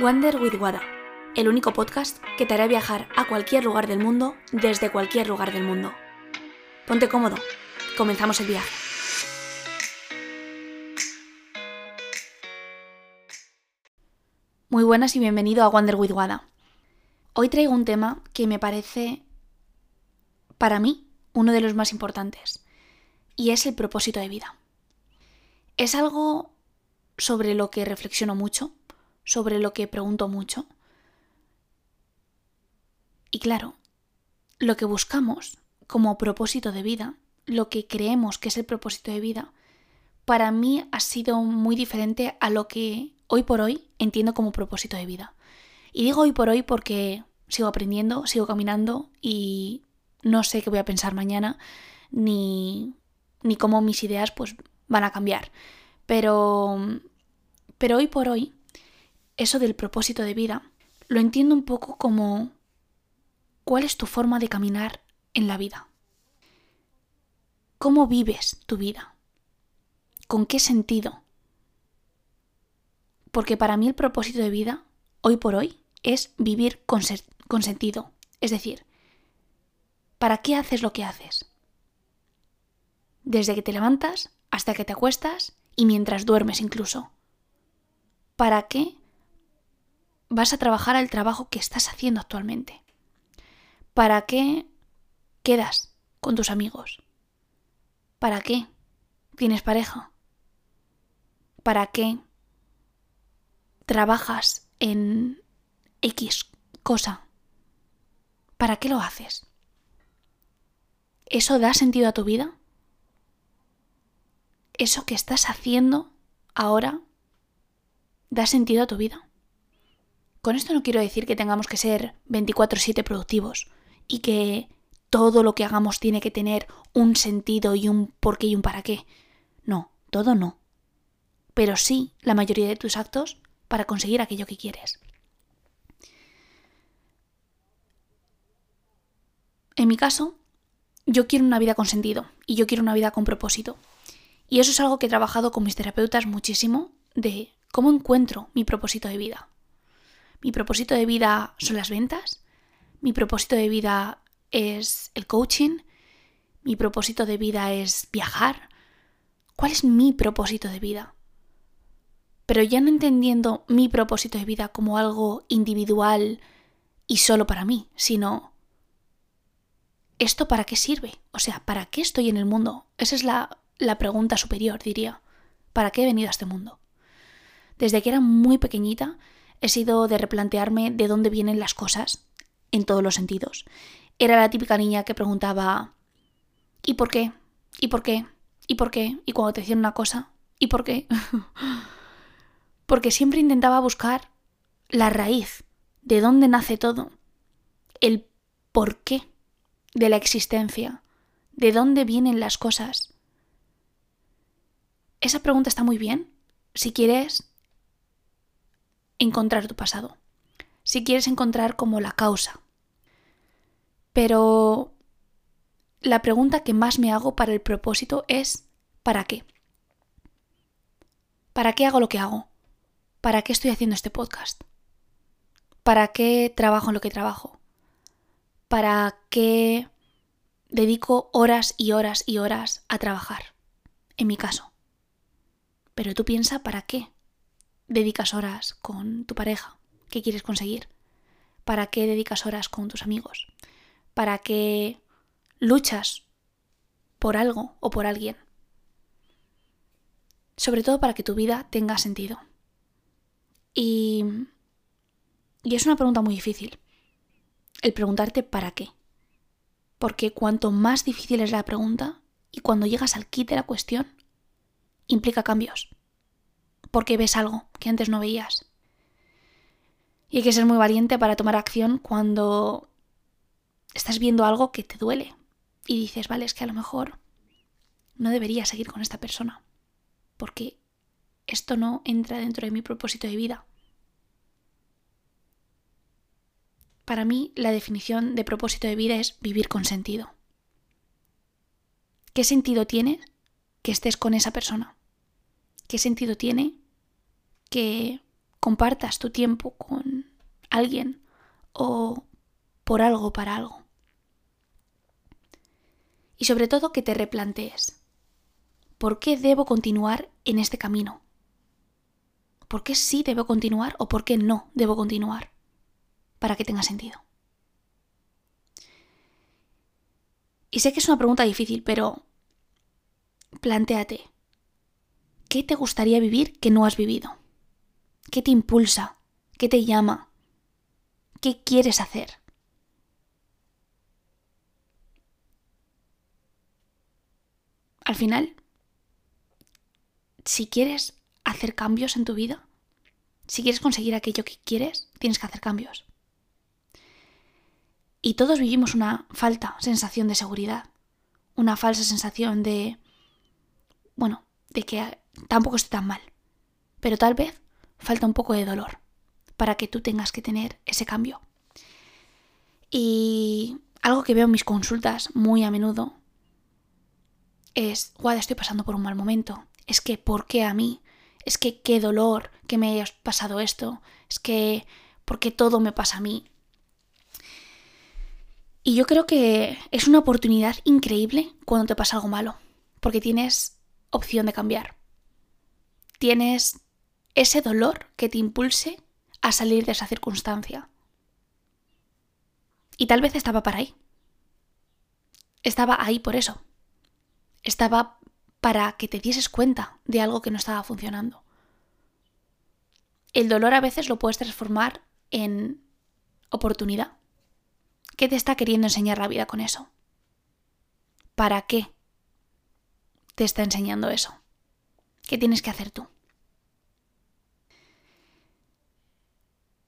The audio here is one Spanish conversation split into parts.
Wander with Wada, el único podcast que te hará viajar a cualquier lugar del mundo desde cualquier lugar del mundo. Ponte cómodo, comenzamos el viaje. Muy buenas y bienvenido a Wander with Wada. Hoy traigo un tema que me parece, para mí, uno de los más importantes, y es el propósito de vida. Es algo sobre lo que reflexiono mucho, sobre lo que pregunto mucho. Y claro, lo que buscamos como propósito de vida, lo que creemos que es el propósito de vida, para mí ha sido muy diferente a lo que hoy por hoy entiendo como propósito de vida. Y digo hoy por hoy porque sigo aprendiendo, sigo caminando y no sé qué voy a pensar mañana, ni, ni cómo mis ideas pues van a cambiar. Pero, pero hoy por hoy, eso del propósito de vida, lo entiendo un poco como cuál es tu forma de caminar en la vida. ¿Cómo vives tu vida? ¿Con qué sentido? Porque para mí el propósito de vida, hoy por hoy, es vivir con, con sentido. Es decir, ¿para qué haces lo que haces? Desde que te levantas hasta que te acuestas y mientras duermes incluso. ¿Para qué vas a trabajar al trabajo que estás haciendo actualmente? ¿Para qué quedas con tus amigos? ¿Para qué tienes pareja? ¿Para qué trabajas en X cosa? ¿Para qué lo haces? ¿Eso da sentido a tu vida? ¿Eso que estás haciendo ahora da sentido a tu vida? Con esto no quiero decir que tengamos que ser 24/7 productivos y que todo lo que hagamos tiene que tener un sentido y un por qué y un para qué. No, todo no. Pero sí la mayoría de tus actos para conseguir aquello que quieres. En mi caso, yo quiero una vida con sentido y yo quiero una vida con propósito. Y eso es algo que he trabajado con mis terapeutas muchísimo de cómo encuentro mi propósito de vida. Mi propósito de vida son las ventas, mi propósito de vida es el coaching, mi propósito de vida es viajar. ¿Cuál es mi propósito de vida? Pero ya no entendiendo mi propósito de vida como algo individual y solo para mí, sino ¿esto para qué sirve? O sea, ¿para qué estoy en el mundo? Esa es la, la pregunta superior, diría. ¿Para qué he venido a este mundo? Desde que era muy pequeñita he sido de replantearme de dónde vienen las cosas, en todos los sentidos. Era la típica niña que preguntaba ¿y por qué? ¿y por qué? ¿y por qué? Y cuando te decían una cosa ¿y por qué? Porque siempre intentaba buscar la raíz, de dónde nace todo, el por qué de la existencia, de dónde vienen las cosas. Esa pregunta está muy bien si quieres encontrar tu pasado, si quieres encontrar como la causa. Pero la pregunta que más me hago para el propósito es ¿para qué? ¿Para qué hago lo que hago? ¿Para qué estoy haciendo este podcast? ¿Para qué trabajo en lo que trabajo? para qué dedico horas y horas y horas a trabajar, en mi caso. Pero tú piensa para qué dedicas horas con tu pareja, qué quieres conseguir, para qué dedicas horas con tus amigos, para qué luchas por algo o por alguien. Sobre todo para que tu vida tenga sentido. Y, y es una pregunta muy difícil el preguntarte para qué. Porque cuanto más difícil es la pregunta y cuando llegas al kit de la cuestión, implica cambios. Porque ves algo que antes no veías. Y hay que ser muy valiente para tomar acción cuando estás viendo algo que te duele y dices, vale, es que a lo mejor no debería seguir con esta persona. Porque esto no entra dentro de mi propósito de vida. Para mí, la definición de propósito de vida es vivir con sentido. ¿Qué sentido tiene que estés con esa persona? ¿Qué sentido tiene que compartas tu tiempo con alguien o por algo para algo. Y sobre todo que te replantees, ¿por qué debo continuar en este camino? ¿Por qué sí debo continuar o por qué no debo continuar? Para que tenga sentido. Y sé que es una pregunta difícil, pero plantéate, ¿qué te gustaría vivir que no has vivido? ¿Qué te impulsa? ¿Qué te llama? ¿Qué quieres hacer? Al final, si quieres hacer cambios en tu vida, si quieres conseguir aquello que quieres, tienes que hacer cambios. Y todos vivimos una falta sensación de seguridad, una falsa sensación de, bueno, de que tampoco estoy tan mal. Pero tal vez falta un poco de dolor para que tú tengas que tener ese cambio. Y algo que veo en mis consultas muy a menudo es, guau, estoy pasando por un mal momento. Es que, ¿por qué a mí? Es que qué dolor que me haya pasado esto. Es que, ¿por qué todo me pasa a mí? Y yo creo que es una oportunidad increíble cuando te pasa algo malo, porque tienes opción de cambiar. Tienes ese dolor que te impulse a salir de esa circunstancia. Y tal vez estaba para ahí. Estaba ahí por eso. Estaba para que te dieses cuenta de algo que no estaba funcionando. El dolor a veces lo puedes transformar en oportunidad. ¿Qué te está queriendo enseñar la vida con eso? ¿Para qué te está enseñando eso? ¿Qué tienes que hacer tú?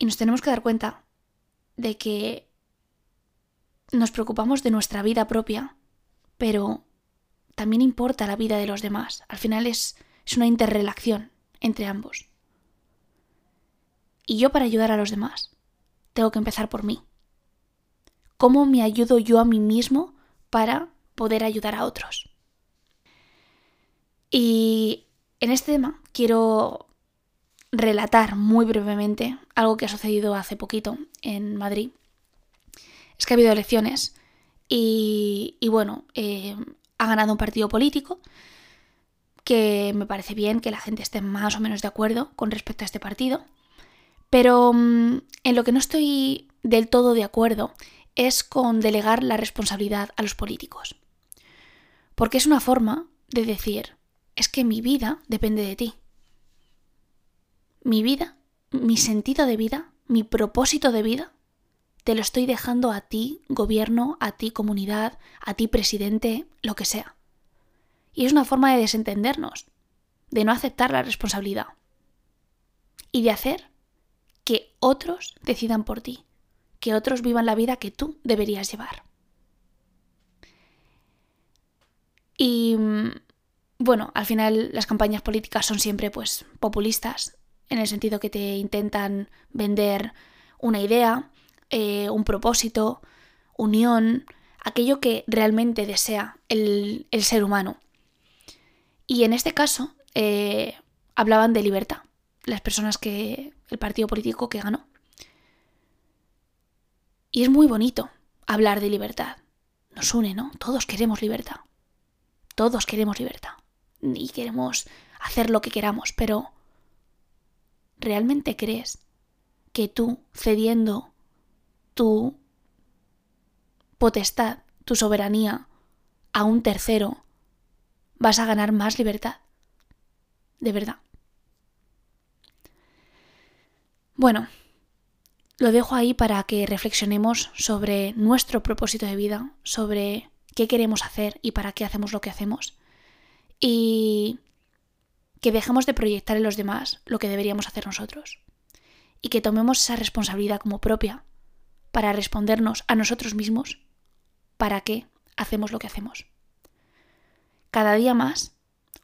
Y nos tenemos que dar cuenta de que nos preocupamos de nuestra vida propia, pero también importa la vida de los demás. Al final es, es una interrelación entre ambos. Y yo para ayudar a los demás, tengo que empezar por mí. ¿Cómo me ayudo yo a mí mismo para poder ayudar a otros? Y en este tema quiero relatar muy brevemente algo que ha sucedido hace poquito en Madrid. Es que ha habido elecciones y, bueno, eh, ha ganado un partido político que me parece bien que la gente esté más o menos de acuerdo con respecto a este partido. Pero mm, en lo que no estoy del todo de acuerdo es con delegar la responsabilidad a los políticos. Porque es una forma de decir, es que mi vida depende de ti. Mi vida, mi sentido de vida, mi propósito de vida, te lo estoy dejando a ti, gobierno, a ti, comunidad, a ti, presidente, lo que sea. Y es una forma de desentendernos, de no aceptar la responsabilidad y de hacer que otros decidan por ti, que otros vivan la vida que tú deberías llevar. Y mm, bueno, al final las campañas políticas son siempre pues populistas, en el sentido que te intentan vender una idea, eh, un propósito, unión, aquello que realmente desea el, ser humano. Y en este caso eh, hablaban de libertad, las personas que, el partido político que ganó. Y es muy bonito hablar de libertad. Nos une, ¿no? Todos queremos libertad. Todos queremos libertad. Y queremos hacer lo que queramos, pero ¿realmente crees que tú, cediendo tu potestad, tu soberanía a un tercero, vas a ganar más libertad? De verdad. Bueno, lo dejo ahí para que reflexionemos sobre nuestro propósito de vida, sobre qué queremos hacer y para qué hacemos lo que hacemos. Y que dejemos de proyectar en los demás lo que deberíamos hacer nosotros. Y que tomemos esa responsabilidad como propia para respondernos a nosotros mismos para qué hacemos lo que hacemos. Cada día más,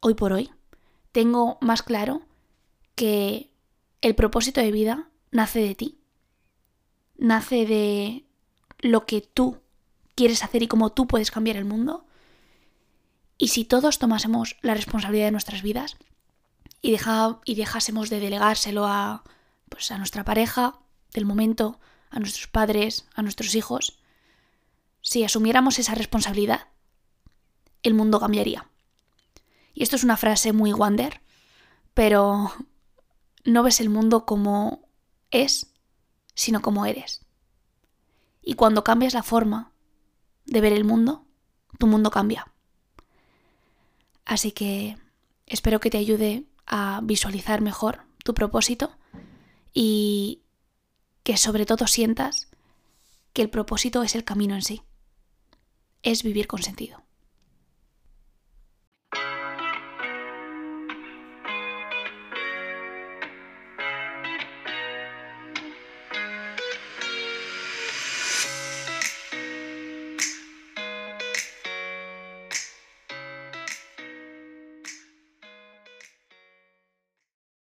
hoy por hoy, tengo más claro que el propósito de vida nace de ti nace de lo que tú quieres hacer y cómo tú puedes cambiar el mundo. Y si todos tomásemos la responsabilidad de nuestras vidas y, y dejásemos de delegárselo a pues a nuestra pareja del momento, a nuestros padres, a nuestros hijos, si asumiéramos esa responsabilidad, el mundo cambiaría. Y esto es una frase muy Wander, pero no ves el mundo como es, sino como eres. Y cuando cambias la forma de ver el mundo, tu mundo cambia. Así que espero que te ayude a visualizar mejor tu propósito y que sobre todo sientas que el propósito es el camino en sí. Es vivir con sentido.